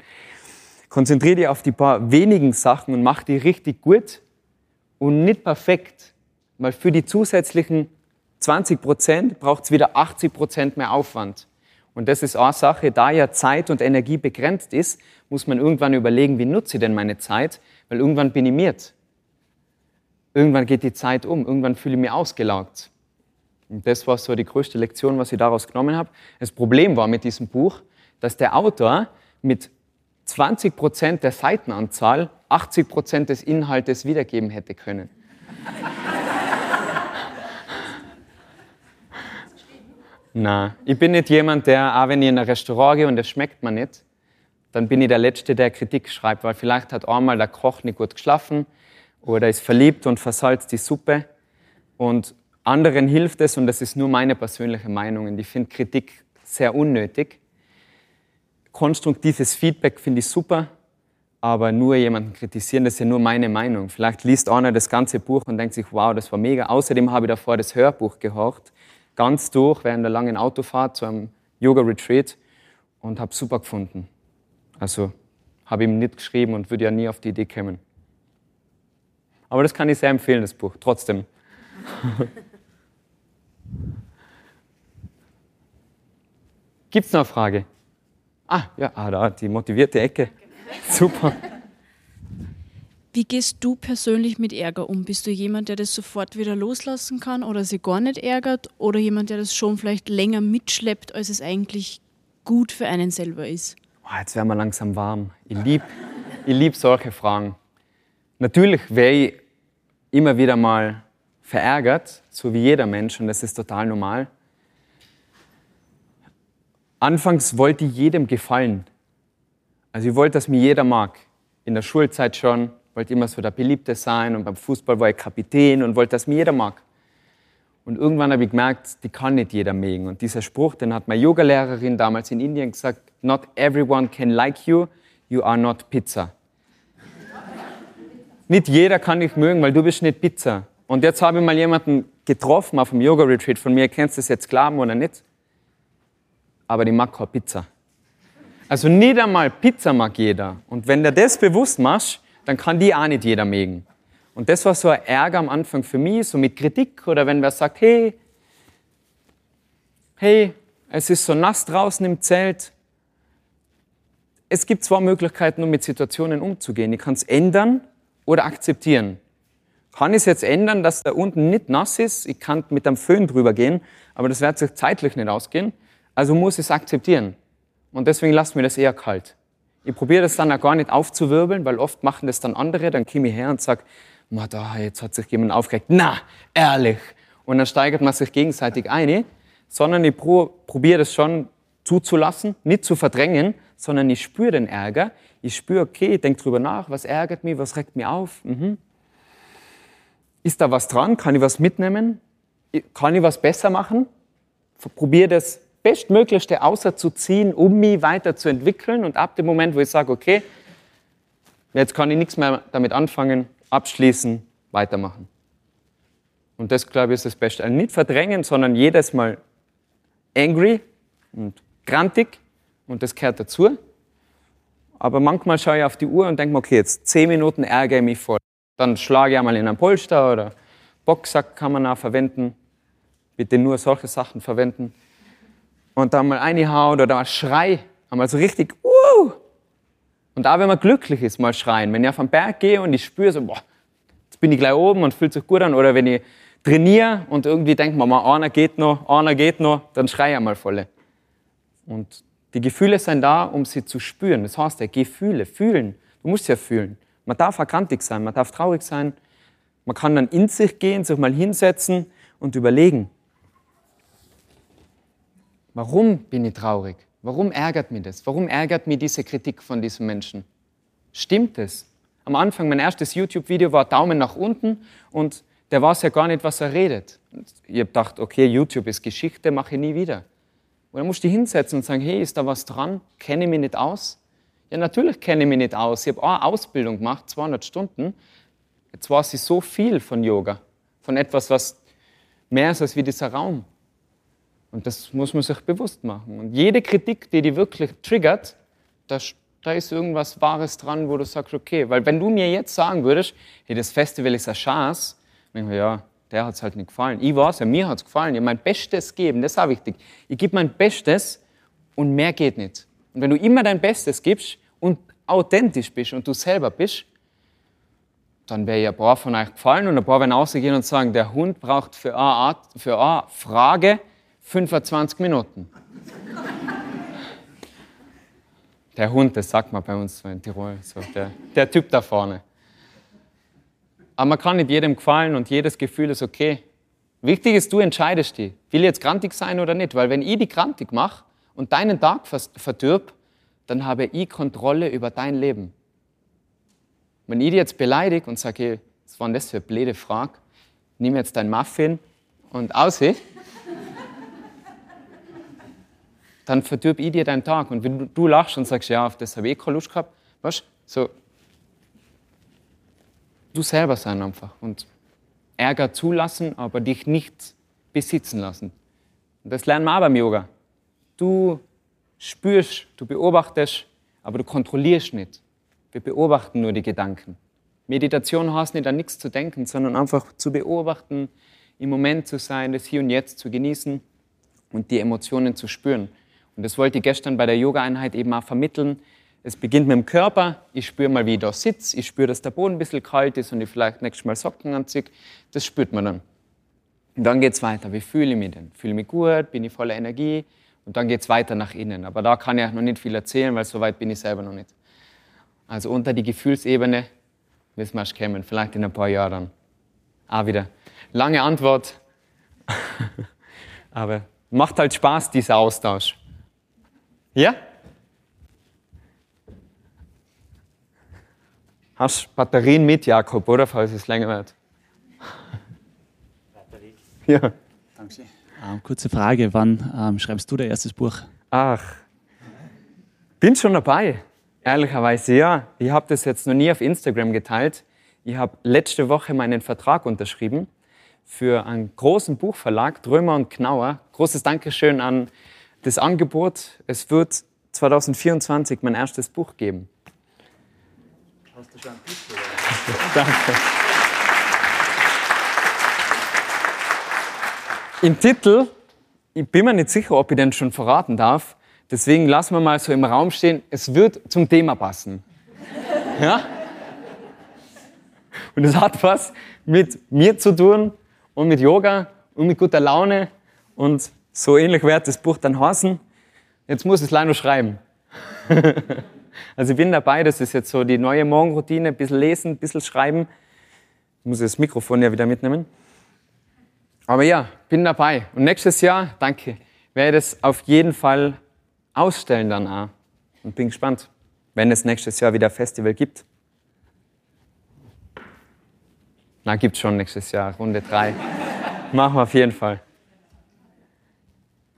Konzentriere dich auf die paar wenigen Sachen und mach die richtig gut und nicht perfekt, weil für die zusätzlichen 20 Prozent braucht es wieder 80 Prozent mehr Aufwand. Und das ist eine Sache, da ja Zeit und Energie begrenzt ist, muss man irgendwann überlegen, wie nutze ich denn meine Zeit, weil irgendwann bin ich miert. Irgendwann geht die Zeit um, irgendwann fühle ich mich ausgelaugt. Und das war so die größte Lektion, was ich daraus genommen habe. Das Problem war mit diesem Buch, dass der Autor mit 20 Prozent der Seitenanzahl 80 Prozent des Inhaltes wiedergeben hätte können. Na, ich bin nicht jemand, der, auch wenn ich in ein Restaurant gehe und es schmeckt mir nicht, dann bin ich der Letzte, der Kritik schreibt, weil vielleicht hat einmal der Koch nicht gut geschlafen oder ist verliebt und versalzt die Suppe und anderen hilft es und das ist nur meine persönliche Meinung und ich finde Kritik sehr unnötig. Konstruktives Feedback finde ich super, aber nur jemanden kritisieren, das ist ja nur meine Meinung. Vielleicht liest einer das ganze Buch und denkt sich, wow, das war mega. Außerdem habe ich davor das Hörbuch gehört ganz durch während der langen Autofahrt zu einem Yoga-Retreat und habe super gefunden. Also habe ihm nicht geschrieben und würde ja nie auf die Idee kommen. Aber das kann ich sehr empfehlen, das Buch, trotzdem. Gibt es noch eine Frage? Ah, ja, ah, da, die motivierte Ecke. Super. Wie gehst du persönlich mit Ärger um? Bist du jemand, der das sofort wieder loslassen kann oder sich gar nicht ärgert? Oder jemand, der das schon vielleicht länger mitschleppt, als es eigentlich gut für einen selber ist? Oh, jetzt werden wir langsam warm. Ich liebe ich lieb solche Fragen. Natürlich wäre ich immer wieder mal verärgert, so wie jeder Mensch, und das ist total normal. Anfangs wollte ich jedem gefallen. Also ich wollte, dass mir jeder mag. In der Schulzeit schon, wollte immer so der Beliebte sein und beim Fußball war ich Kapitän und wollte, dass mir jeder mag. Und irgendwann habe ich gemerkt, die kann nicht jeder mögen. Und dieser Spruch, den hat meine Yogalehrerin damals in Indien gesagt, not everyone can like you, you are not pizza. nicht jeder kann dich mögen, weil du bist nicht Pizza. Und jetzt habe ich mal jemanden getroffen auf dem Yoga-Retreat von mir, kennst du das jetzt glauben oder nicht? Aber die mag keine Pizza. Also nicht einmal Pizza mag jeder. Und wenn du das bewusst machst, dann kann die auch nicht jeder mögen. Und das war so ein Ärger am Anfang für mich, so mit Kritik oder wenn wer sagt, hey, hey, es ist so nass draußen im Zelt. Es gibt zwei Möglichkeiten, um mit Situationen umzugehen. Ich kann es ändern oder akzeptieren. Kann ich es jetzt ändern, dass da unten nicht nass ist? Ich kann mit einem Föhn drüber gehen, aber das wird sich zeitlich nicht ausgehen. Also muss ich es akzeptieren. Und deswegen lasst mir das eher kalt. Ich probiere das dann auch gar nicht aufzuwirbeln, weil oft machen das dann andere. Dann komme ich her und sage, da, jetzt hat sich jemand aufgeregt. Na, ehrlich. Und dann steigert man sich gegenseitig ein. Sondern ich probiere das schon zuzulassen, nicht zu verdrängen, sondern ich spüre den Ärger. Ich spüre, okay, ich denke drüber nach, was ärgert mich, was regt mich auf. Mhm. Ist da was dran? Kann ich was mitnehmen? Kann ich was besser machen? Probiere das Bestmöglichste außerzuziehen, um mich weiterzuentwickeln. Und ab dem Moment, wo ich sage, okay, jetzt kann ich nichts mehr damit anfangen, abschließen, weitermachen. Und das, glaube ich, ist das Beste. Also nicht verdrängen, sondern jedes Mal angry und grantig und das gehört dazu. Aber manchmal schaue ich auf die Uhr und denke mir, okay, jetzt zehn Minuten ärgere ich mich voll. Dann schlage ich einmal in einen Polster oder Boxsack kann man auch verwenden. Bitte nur solche Sachen verwenden und dann mal reinhaut oder mal Schrei, einmal so richtig, uh! Und auch wenn man glücklich ist, mal schreien. Wenn ich auf den Berg gehe und ich spüre so, boah, jetzt bin ich gleich oben und fühlt sich gut an. Oder wenn ich trainiere und irgendwie denke, Mama, einer geht noch, einer geht noch, dann schreie ich einmal volle. Und die Gefühle sind da, um sie zu spüren. Das heißt ja, Gefühle, fühlen. Du musst ja fühlen. Man darf erkantig sein, man darf traurig sein. Man kann dann in sich gehen, sich mal hinsetzen und überlegen, Warum bin ich traurig? Warum ärgert mich das? Warum ärgert mich diese Kritik von diesem Menschen? Stimmt es? Am Anfang, mein erstes YouTube-Video war Daumen nach unten und der weiß ja gar nicht, was er redet. Und ich habe gedacht, okay, YouTube ist Geschichte, mache ich nie wieder. Und dann musst du hinsetzen und sagen, hey, ist da was dran? Kenne ich mich nicht aus? Ja, natürlich kenne ich mich nicht aus. Ich habe eine Ausbildung gemacht, 200 Stunden. Jetzt weiß ich so viel von Yoga, von etwas, was mehr ist als wie dieser Raum. Und das muss man sich bewusst machen. Und jede Kritik, die die wirklich triggert, da, da ist irgendwas Wahres dran, wo du sagst, okay, weil wenn du mir jetzt sagen würdest, hey, das Festival ist eine Chance, dann denke ich, ja, der hat es halt nicht gefallen. Ich weiß ja, mir hat es gefallen. Ich mein Bestes geben, das ist auch wichtig. Ich gebe mein Bestes und mehr geht nicht. Und wenn du immer dein Bestes gibst und authentisch bist und du selber bist, dann wäre ja ein paar von euch gefallen und ein paar werden rausgehen und sagen, der Hund braucht für eine, Art, für eine Frage 25 Minuten. Der Hund, das sagt man bei uns in Tirol, so der, der Typ da vorne. Aber man kann nicht jedem gefallen und jedes Gefühl ist okay. Wichtig ist, du entscheidest dich. Will ich jetzt grantig sein oder nicht? Weil wenn ich die grantig mache und deinen Tag verdirb, dann habe ich Kontrolle über dein Leben. Wenn ich dich jetzt beleidige und sage, was war denn das für eine blöde Frage? Nimm jetzt dein Muffin und ausseh, dann verdirb ich dir deinen Tag. Und wenn du, du lachst und sagst, ja, auf das habe ich eh keine Lust gehabt, weißt so, du selber sein einfach und Ärger zulassen, aber dich nicht besitzen lassen. Und das lernen wir auch beim Yoga. Du spürst, du beobachtest, aber du kontrollierst nicht. Wir beobachten nur die Gedanken. Meditation heißt nicht an nichts zu denken, sondern einfach zu beobachten, im Moment zu sein, das Hier und Jetzt zu genießen und die Emotionen zu spüren. Und das wollte ich gestern bei der Yoga-Einheit eben auch vermitteln. Es beginnt mit dem Körper. Ich spüre mal, wie ich da sitze. Ich spüre, dass der Boden ein bisschen kalt ist und ich vielleicht nächstes Mal Socken anziehe. Das spürt man dann. Und dann geht es weiter. Wie fühle ich mich denn? Fühle ich mich gut? Bin ich voller Energie? Und dann geht es weiter nach innen. Aber da kann ich auch noch nicht viel erzählen, weil so weit bin ich selber noch nicht. Also unter die Gefühlsebene müssen wir erst kommen, vielleicht in ein paar Jahren. Auch wieder. Lange Antwort. Aber macht halt Spaß, dieser Austausch. Ja? Hast Batterien mit, Jakob, oder? Falls es länger wird. Batterie. Ja. Ähm, kurze Frage: Wann ähm, schreibst du dein erstes Buch? Ach, bin schon dabei. Ehrlicherweise ja. Ich habe das jetzt noch nie auf Instagram geteilt. Ich habe letzte Woche meinen Vertrag unterschrieben für einen großen Buchverlag, Drömer und Knauer. Großes Dankeschön an das Angebot. Es wird 2024 mein erstes Buch geben. Hast du schon einen Titel? Danke. Im Titel, ich bin mir nicht sicher, ob ich den schon verraten darf. Deswegen lassen wir mal so im Raum stehen, es wird zum Thema passen. Ja? Und es hat was mit mir zu tun und mit Yoga und mit guter Laune. Und so ähnlich wird das Buch dann heißen. Jetzt muss ich es leider schreiben. also ich bin dabei, das ist jetzt so die neue Morgenroutine, ein bisschen lesen, ein bisschen schreiben. Ich muss das Mikrofon ja wieder mitnehmen. Aber ja, bin dabei. Und nächstes Jahr, danke, werde das auf jeden Fall ausstellen dann auch. Und bin gespannt, wenn es nächstes Jahr wieder Festival gibt. Na, gibt schon nächstes Jahr, Runde 3. Machen wir auf jeden Fall.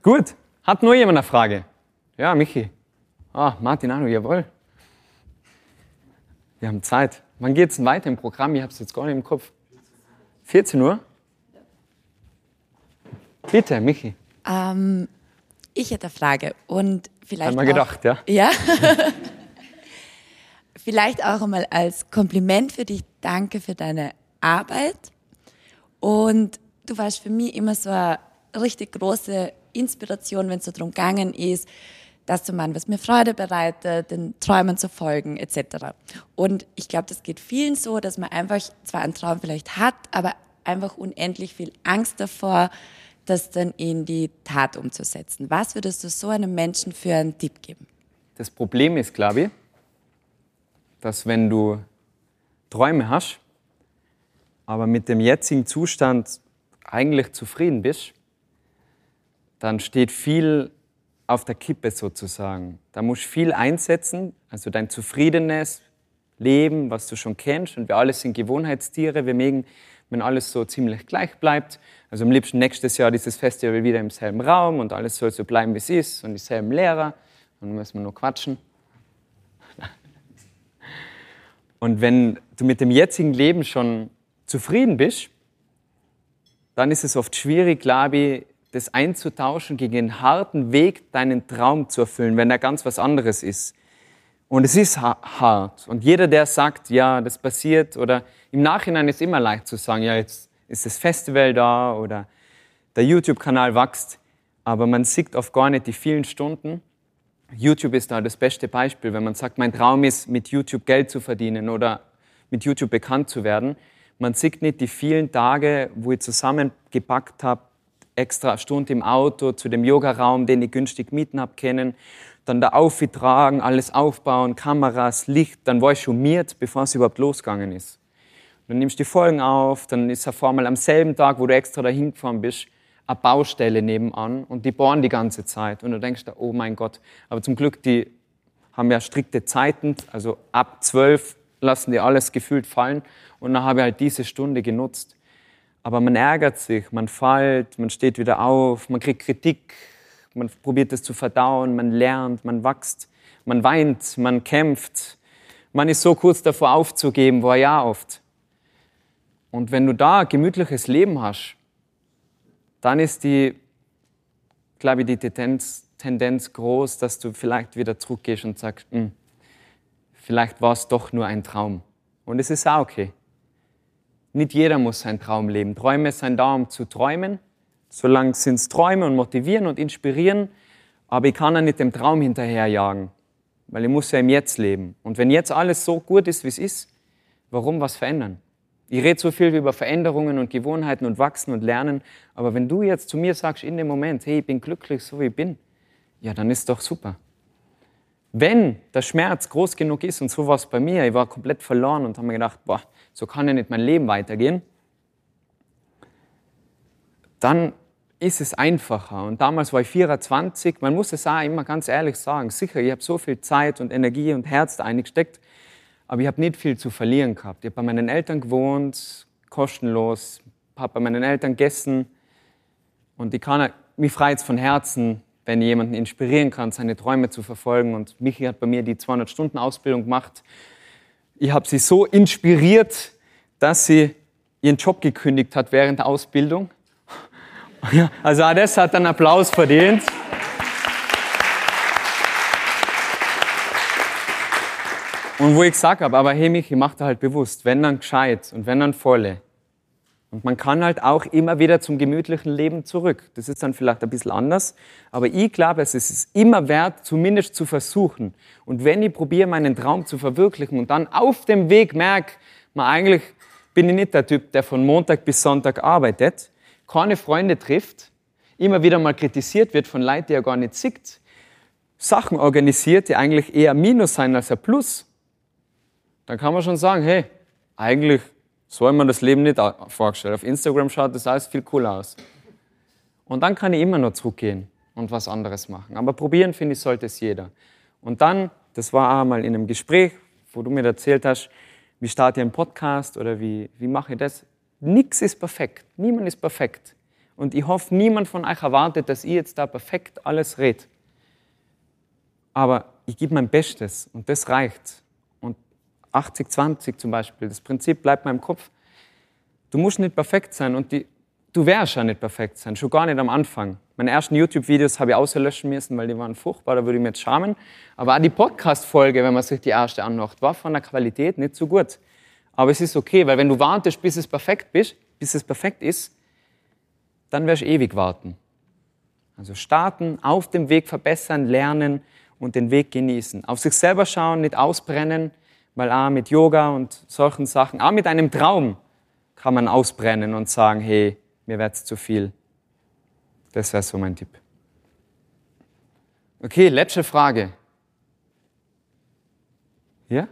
Gut, hat nur jemand eine Frage? Ja, Michi. Ah, Martin Anu, jawohl. Wir haben Zeit. Wann geht es denn weiter im Programm? Ich habe es jetzt gar nicht im Kopf. 14 Uhr? Bitte, Michi. Ähm, ich hätte eine Frage und vielleicht. Haben wir gedacht, ja? Ja. vielleicht auch einmal als Kompliment für dich. Danke für deine Arbeit. Und du warst für mich immer so eine richtig große Inspiration, wenn es so darum gegangen ist, das zu machen, was mir Freude bereitet, den Träumen zu folgen, etc. Und ich glaube, das geht vielen so, dass man einfach zwar einen Traum vielleicht hat, aber einfach unendlich viel Angst davor, das dann in die Tat umzusetzen. Was würdest du so einem Menschen für einen Tipp geben? Das Problem ist, glaube ich, dass wenn du Träume hast, aber mit dem jetzigen Zustand eigentlich zufrieden bist, dann steht viel auf der Kippe sozusagen. Da musst du viel einsetzen, also dein zufriedenes, leben, was du schon kennst. Und wir alle sind Gewohnheitstiere. Wir mögen, wenn alles so ziemlich gleich bleibt. Also am liebsten nächstes Jahr dieses Festival wieder im selben Raum und alles soll so bleiben, wie es ist und dieselben Lehrer. Dann müssen wir nur quatschen. Und wenn du mit dem jetzigen Leben schon zufrieden bist, dann ist es oft schwierig, glaube ich, das einzutauschen gegen einen harten Weg, deinen Traum zu erfüllen, wenn er ganz was anderes ist. Und es ist hart. Und jeder, der sagt, ja, das passiert, oder im Nachhinein ist immer leicht zu sagen, ja, jetzt ist das Festival da oder der YouTube-Kanal wächst, aber man sieht oft gar nicht die vielen Stunden. YouTube ist da das beste Beispiel, wenn man sagt, mein Traum ist, mit YouTube Geld zu verdienen oder mit YouTube bekannt zu werden. Man sieht nicht die vielen Tage, wo ich zusammengepackt habe, extra Stunde im Auto zu dem Yogaraum, den ich günstig mieten habe, kennen. Dann da aufgetragen, alles aufbauen, Kameras, Licht. Dann war ich schon miert, bevor es überhaupt losgegangen ist. Dann nimmst du die Folgen auf, dann ist er vor mal am selben Tag, wo du extra dahin gefahren bist, eine Baustelle nebenan und die bohren die ganze Zeit. Und du denkst, oh mein Gott. Aber zum Glück, die haben ja strikte Zeiten, also ab zwölf lassen die alles gefühlt fallen. Und dann habe ich halt diese Stunde genutzt. Aber man ärgert sich, man fällt, man steht wieder auf, man kriegt Kritik, man probiert es zu verdauen, man lernt, man wächst, man weint, man kämpft. Man ist so kurz davor aufzugeben, war ja oft. Und wenn du da ein gemütliches Leben hast, dann ist die, glaube ich, die Tendenz, Tendenz groß, dass du vielleicht wieder zurückgehst und sagst, hm, vielleicht war es doch nur ein Traum. Und es ist auch okay. Nicht jeder muss seinen Traum leben. Träume sind da, um zu träumen. Solange sind es Träume und motivieren und inspirieren. Aber ich kann ja nicht dem Traum hinterherjagen, weil ich muss ja im Jetzt leben. Und wenn jetzt alles so gut ist, wie es ist, warum was verändern? Ich rede so viel über Veränderungen und Gewohnheiten und Wachsen und Lernen. Aber wenn du jetzt zu mir sagst in dem Moment, hey, ich bin glücklich, so wie ich bin, ja, dann ist doch super. Wenn der Schmerz groß genug ist, und so war es bei mir, ich war komplett verloren und habe mir gedacht, boah, so kann ja nicht mein Leben weitergehen, dann ist es einfacher. Und damals war ich 24, man muss es auch immer ganz ehrlich sagen, sicher, ich habe so viel Zeit und Energie und Herz da eingesteckt, aber ich habe nicht viel zu verlieren gehabt. Ich habe bei meinen Eltern gewohnt, kostenlos, habe bei meinen Eltern gegessen und ich kann mich frei von Herzen wenn ich jemanden inspirieren kann, seine Träume zu verfolgen. Und Michi hat bei mir die 200-Stunden-Ausbildung gemacht. Ich habe sie so inspiriert, dass sie ihren Job gekündigt hat während der Ausbildung. Also das hat einen Applaus verdient. Und wo ich gesagt habe, aber hey Michi, mach dir halt bewusst, wenn dann gescheit und wenn dann volle. Und man kann halt auch immer wieder zum gemütlichen Leben zurück. Das ist dann vielleicht ein bisschen anders. Aber ich glaube, es ist immer wert, zumindest zu versuchen. Und wenn ich probiere, meinen Traum zu verwirklichen und dann auf dem Weg merke, man eigentlich bin ich nicht der Typ, der von Montag bis Sonntag arbeitet, keine Freunde trifft, immer wieder mal kritisiert wird von Leuten, die er gar nicht sieht, Sachen organisiert, die eigentlich eher Minus sein als ein Plus, dann kann man schon sagen, hey, eigentlich so habe ich das Leben nicht vorgestellt. Auf Instagram schaut das alles viel cooler aus. Und dann kann ich immer noch zurückgehen und was anderes machen. Aber probieren, finde ich, sollte es jeder. Und dann, das war einmal in einem Gespräch, wo du mir erzählt hast, wie starte ich einen Podcast oder wie, wie mache ich das. Nichts ist perfekt. Niemand ist perfekt. Und ich hoffe, niemand von euch erwartet, dass ich jetzt da perfekt alles rede. Aber ich gebe mein Bestes und das reicht. 80-20 zum Beispiel. Das Prinzip bleibt mir im Kopf. Du musst nicht perfekt sein und die, du wärst ja nicht perfekt sein, schon gar nicht am Anfang. Meine ersten YouTube-Videos habe ich auslöschen müssen, weil die waren furchtbar, da würde ich mir jetzt schamen. Aber auch die Podcast-Folge, wenn man sich die erste anmacht, war von der Qualität nicht so gut. Aber es ist okay, weil wenn du wartest, bis es perfekt, bist, bis es perfekt ist, dann wirst du ewig warten. Also starten, auf dem Weg verbessern, lernen und den Weg genießen. Auf sich selber schauen, nicht ausbrennen, weil auch mit Yoga und solchen Sachen, auch mit einem Traum kann man ausbrennen und sagen, hey, mir wird's zu viel. Das wäre so mein Tipp. Okay, letzte Frage. Ja?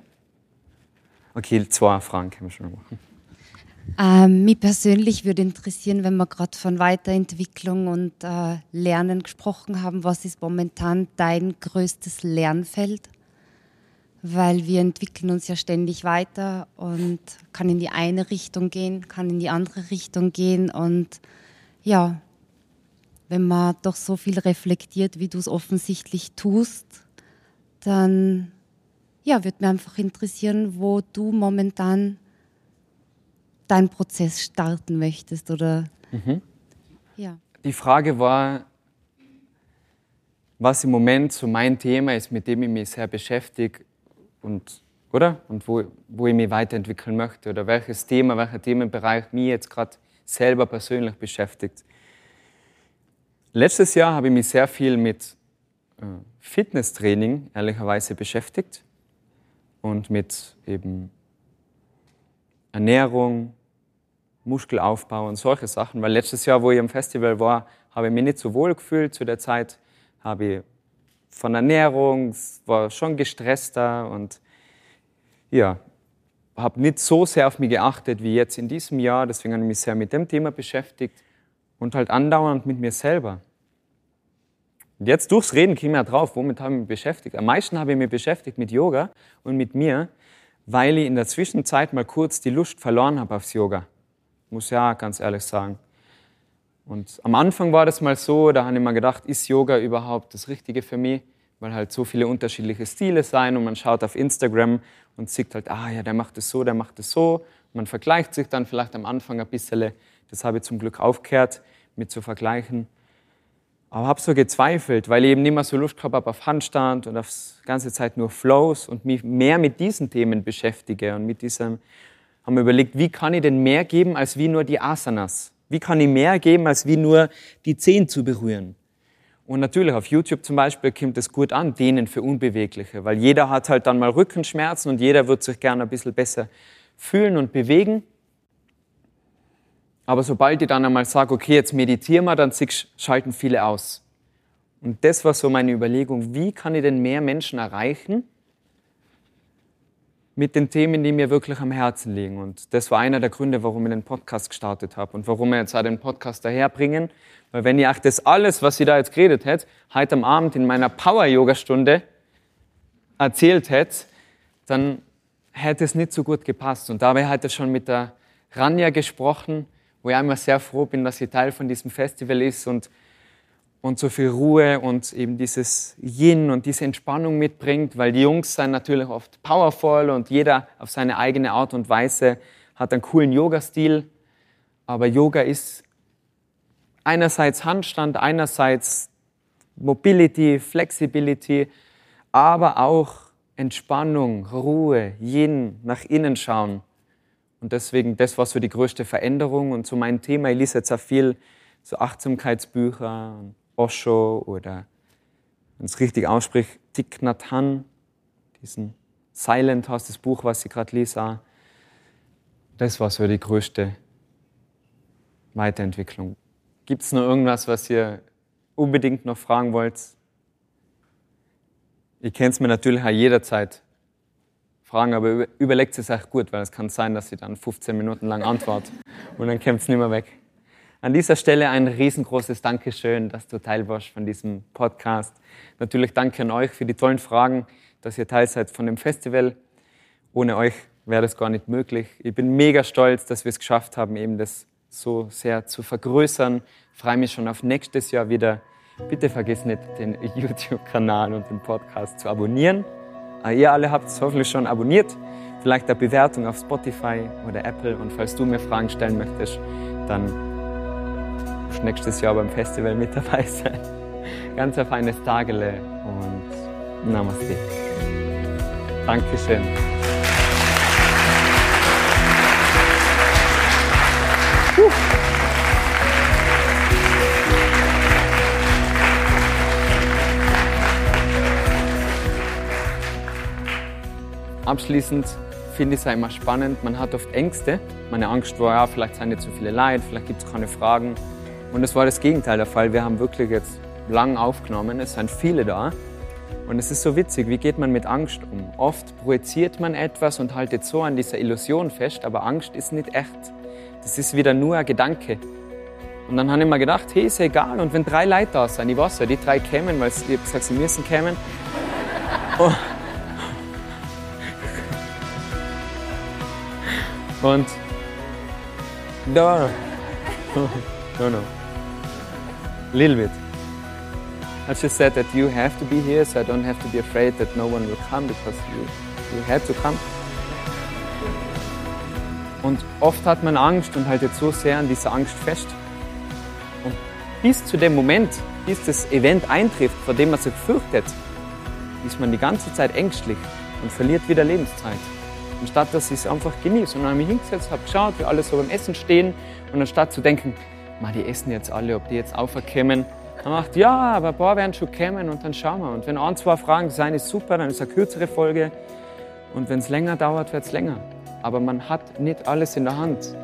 Okay, zwei Fragen können wir schon machen. Ähm, mich persönlich würde interessieren, wenn wir gerade von Weiterentwicklung und äh, Lernen gesprochen haben, was ist momentan dein größtes Lernfeld? Weil wir entwickeln uns ja ständig weiter und kann in die eine Richtung gehen, kann in die andere Richtung gehen und ja, wenn man doch so viel reflektiert, wie du es offensichtlich tust, dann ja, würde mir einfach interessieren, wo du momentan deinen Prozess starten möchtest oder Mhm. ja. Die Frage war, was im Moment so mein Thema ist, mit dem ich mich sehr beschäftige und, oder? Und wo, wo ich mich weiterentwickeln möchte oder welches Thema, welcher Themenbereich mich jetzt gerade selber persönlich beschäftigt. Letztes Jahr habe ich mich sehr viel mit äh, Fitnesstraining ehrlicherweise beschäftigt und mit eben Ernährung, Muskelaufbau und solche Sachen. Weil letztes Jahr, wo ich am Festival war, habe ich mich nicht so wohl gefühlt. Zu der Zeit habe ich von Ernährung, war schon gestresster und ja, habe nicht so sehr auf mich geachtet wie jetzt in diesem Jahr. Deswegen habe ich mich sehr mit dem Thema beschäftigt und halt andauernd mit mir selber. Und jetzt durchs Reden ging mir drauf, womit habe ich mich beschäftigt. Am meisten habe ich mich beschäftigt mit Yoga und mit mir, weil ich in der Zwischenzeit mal kurz die Lust verloren habe aufs Yoga. Muss ja ganz ehrlich sagen. Und am Anfang war das mal so, da habe ich mir gedacht, ist Yoga überhaupt das Richtige für mich? Weil halt so viele unterschiedliche Stile sein und man schaut auf Instagram und sieht halt, ah ja, der macht es so, der macht es so. Man vergleicht sich dann vielleicht am Anfang ein bisschen. Das habe ich zum Glück aufgehört, mit zu vergleichen. Aber habe so gezweifelt, weil ich eben nicht mehr so Lust gehabt habe auf Handstand und auf ganze Zeit nur Flows und mich mehr mit diesen Themen beschäftige und mit diesem, haben wir überlegt, wie kann ich denn mehr geben als wie nur die Asanas? Wie kann ich mehr geben als wie nur die Zehen zu berühren? Und natürlich auf YouTube zum Beispiel kommt es gut an, denen für Unbewegliche, weil jeder hat halt dann mal Rückenschmerzen und jeder wird sich gerne ein bisschen besser fühlen und bewegen. Aber sobald ich dann einmal sage, okay, jetzt meditiere mal, dann schalten viele aus. Und das war so meine Überlegung, wie kann ich denn mehr Menschen erreichen mit den Themen, die mir wirklich am Herzen liegen. Und das war einer der Gründe, warum ich den Podcast gestartet habe und warum wir jetzt auch den Podcast daherbringen. Weil wenn ich auch das alles, was ich da jetzt geredet hätte, heute am Abend in meiner Power-Yoga-Stunde erzählt hätte, dann hätte es nicht so gut gepasst. Und dabei hat er schon mit der Ranja gesprochen, wo ich einmal sehr froh bin, dass sie Teil von diesem Festival ist und, und so viel Ruhe und eben dieses Yin und diese Entspannung mitbringt, weil die Jungs sind natürlich oft powerful und jeder auf seine eigene Art und Weise hat einen coolen Yoga-Stil. Aber Yoga ist einerseits Handstand, einerseits Mobility, Flexibility, aber auch Entspannung, Ruhe, Yin, nach innen schauen. Und deswegen, das war so die größte Veränderung. Und so mein Thema, ich lese jetzt auch viel so Achtsamkeitsbücher, Osho oder, wenn es richtig ausspricht, Thich Nhat Hanh, diesen Silent House, das Buch, was ich gerade lese. Das war so die größte Weiterentwicklung. Gibt es noch irgendwas, was ihr unbedingt noch fragen wollt? Ihr kennt es mir natürlich auch jederzeit fragen, aber überlegt es euch gut, weil es kann sein, dass sie dann 15 Minuten lang antwortet und dann kommt es nicht mehr weg. An dieser Stelle ein riesengroßes Dankeschön, dass du Teil warst von diesem Podcast. Natürlich danke an euch für die tollen Fragen, dass ihr Teil seid von dem Festival. Ohne euch wäre das gar nicht möglich. Ich bin mega stolz, dass wir es geschafft haben, eben das so sehr zu vergrößern. Freue mich schon auf nächstes Jahr wieder. Bitte vergiss nicht, den YouTube-Kanal und den Podcast zu abonnieren. Äh, ihr alle habt es hoffentlich schon abonniert. Vielleicht eine Bewertung auf Spotify oder Apple. Und falls du mir Fragen stellen möchtest, dann du nächstes Jahr beim Festival mit dabei sein. Ganz ein feines Tagele und Namaste. Dankeschön. Abschließend finde ich es immer spannend. Man hat oft Ängste. Meine Angst war, ja, vielleicht sind nicht so viele Leute, vielleicht gibt es keine Fragen. Und es war das Gegenteil der Fall. Wir haben wirklich jetzt lang aufgenommen, es sind viele da. Und es ist so witzig, wie geht man mit Angst um? Oft projiziert man etwas und haltet so an dieser Illusion fest, aber Angst ist nicht echt. Das ist wieder nur ein Gedanke. Und dann habe ich mir gedacht, hey, ist ja egal. Und wenn drei Leute da sind, ich weiß ja, die drei kämen, weil ich habe gesagt, sie müssen kämen. Und da. No, no no, little bit. I just said that you have to be here, so I don't have to be afraid that no one will come because you, you had to come. Und oft hat man Angst und haltet so sehr an dieser Angst fest. Und bis zu dem Moment, bis das Event eintrifft, vor dem man sich fürchtet, ist man die ganze Zeit ängstlich und verliert wieder Lebenszeit. Anstatt dass ich es einfach genieße. Und dann mich hingesetzt, habe geschaut, wie alle so beim Essen stehen. Und anstatt zu denken, Ma, die essen jetzt alle, ob die jetzt aufkommen, dann macht ja, aber ein paar werden schon kommen und dann schauen wir. Und wenn ein, zwei Fragen sein, ist super, dann ist eine kürzere Folge. Und wenn es länger dauert, wird es länger. Aber man hat nicht alles in der Hand.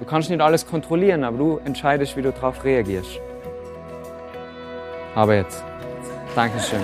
Du kannst nicht alles kontrollieren, aber du entscheidest, wie du darauf reagierst. Aber jetzt. Dankeschön.